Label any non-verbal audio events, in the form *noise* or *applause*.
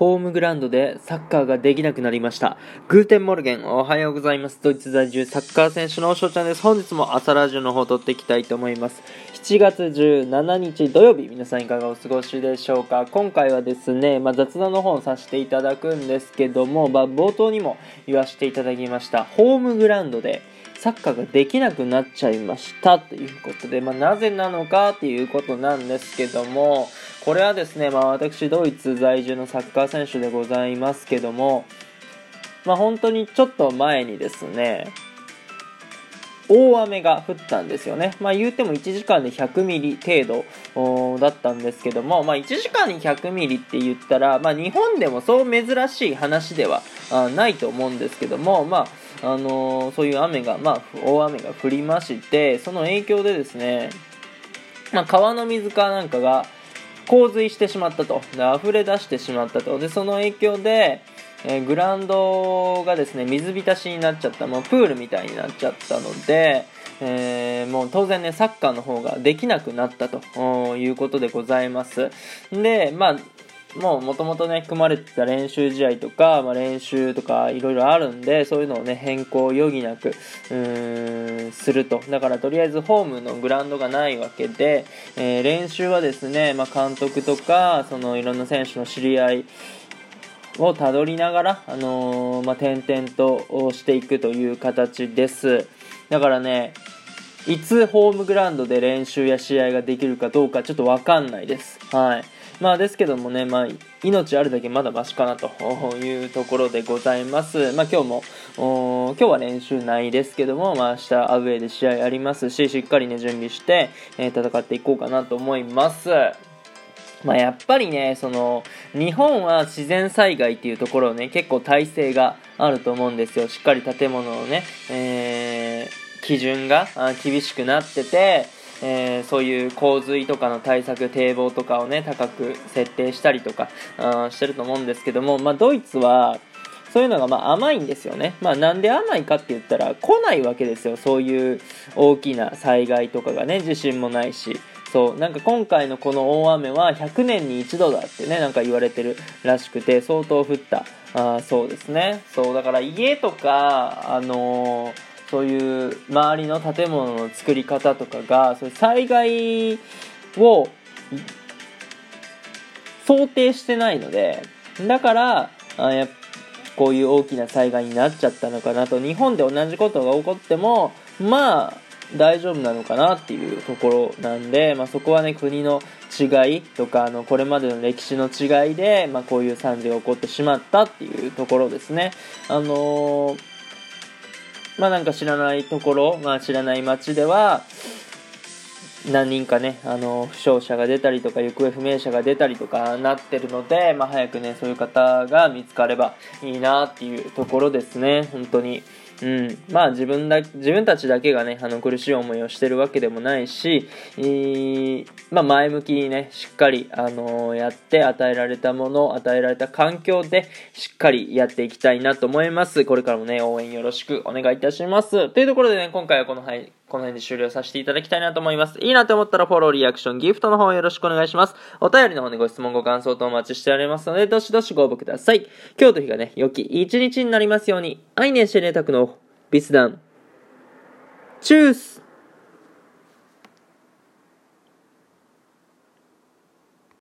ホームグラウンドでサッカーができなくなりました。 Guten Morgen、おはようございます。ドイツ在住サッカー選手の翔ちゃんです。本日も朝ラジオの方を撮っていきたいと思います。7月17日土曜日、皆さんいかがお過ごしでしょうか？今回はですね、まあ、雑談の方をさせていただくんですけども、まあ、冒頭にも言わせていただきました。ホームグラウンドでサッカーができなくなっちゃいましたということで、まあ、なぜなのかということなんですけども、これはですね、まあ、私、ドイツ在住のサッカー選手でございますけども、まあ、本当にちょっと前にですね、大雨が降ったんですよね。まあ言うても1時間で100ミリ程度だったんですけども、まあ1時間に100ミリって言ったら、まあ日本でもそう珍しい話ではないと思うんですけども、まああのー、そういう雨が、まあ大雨が降りまして、その影響でですね、まあ川の水かなんかが、洪水してしまったと。で、溢れ出してしまったと。で、その影響で、えー、グラウンドがですね、水浸しになっちゃった、もうプールみたいになっちゃったので、えー、もう当然ね、サッカーの方ができなくなったということでございます。で、まあ、もう元々ね、組まれてた練習試合とか、まあ、練習とかいろいろあるんで、そういうのをね、変更を余儀なく、うーん、すると。だからとりあえずホームのグラウンドがないわけで、えー、練習はですね、まあ、監督とか、そのいろんな選手の知り合い、をたどりながら、あのー、まあ、点々としていくという形です。だからね、いつホームグラウンドで練習や試合ができるかどうかちょっとわかんないです。はい。まあですけどもね、まあ、命あるだけまだマシかなと *laughs* いうところでございます。まあ今日も、今日は練習ないですけども、まあ明日アウェーで試合ありますし、しっかりね、準備して、えー、戦っていこうかなと思います。まあ、やっぱりね、その、日本は自然災害っていうところをね、結構体制があると思うんですよ。しっかり建物のね、えー、基準が厳しくなってて、えー、そういう洪水とかの対策、堤防とかをね、高く設定したりとか、あしてると思うんですけども、まあ、ドイツは、そういうのがまあ甘いんですよね。まあなんで甘いかって言ったら来ないわけですよ。そういう大きな災害とかがね、地震もないし。そう、なんか今回のこの大雨は100年に一度だってね、なんか言われてるらしくて、相当降った。あそうですね。そう、だから家とか、あのーそういう周りの建物の作り方とかがそういう災害を想定してないのでだからあやこういう大きな災害になっちゃったのかなと日本で同じことが起こってもまあ大丈夫なのかなっていうところなんで、まあ、そこはね国の違いとかあのこれまでの歴史の違いで、まあ、こういう惨事が起こってしまったっていうところですね。あのーまあなんか知らないところ、まあ知らない街では、何人かね、あの、負傷者が出たりとか、行方不明者が出たりとかなってるので、まあ早くね、そういう方が見つかればいいなっていうところですね、本当に。うん、まあ自分だ自分たちだけがねあの苦しい思いをしてるわけでもないし、えー、まあ、前向きにねしっかり、あのー、やって与えられたもの与えられた環境でしっかりやっていきたいなと思います。これからもね応援よろしくお願いいたします。というところでね今回はこの配この辺で終了させていただきたいなと思います。いいなと思ったらフォロー、リアクション、ギフトの方よろしくお願いします。お便りの方にご質問、ご感想とお待ちしておりますので、どしどしご応募ください。今日と日がね、良き一日になりますように。愛ねしてねたくのビスダン。チュース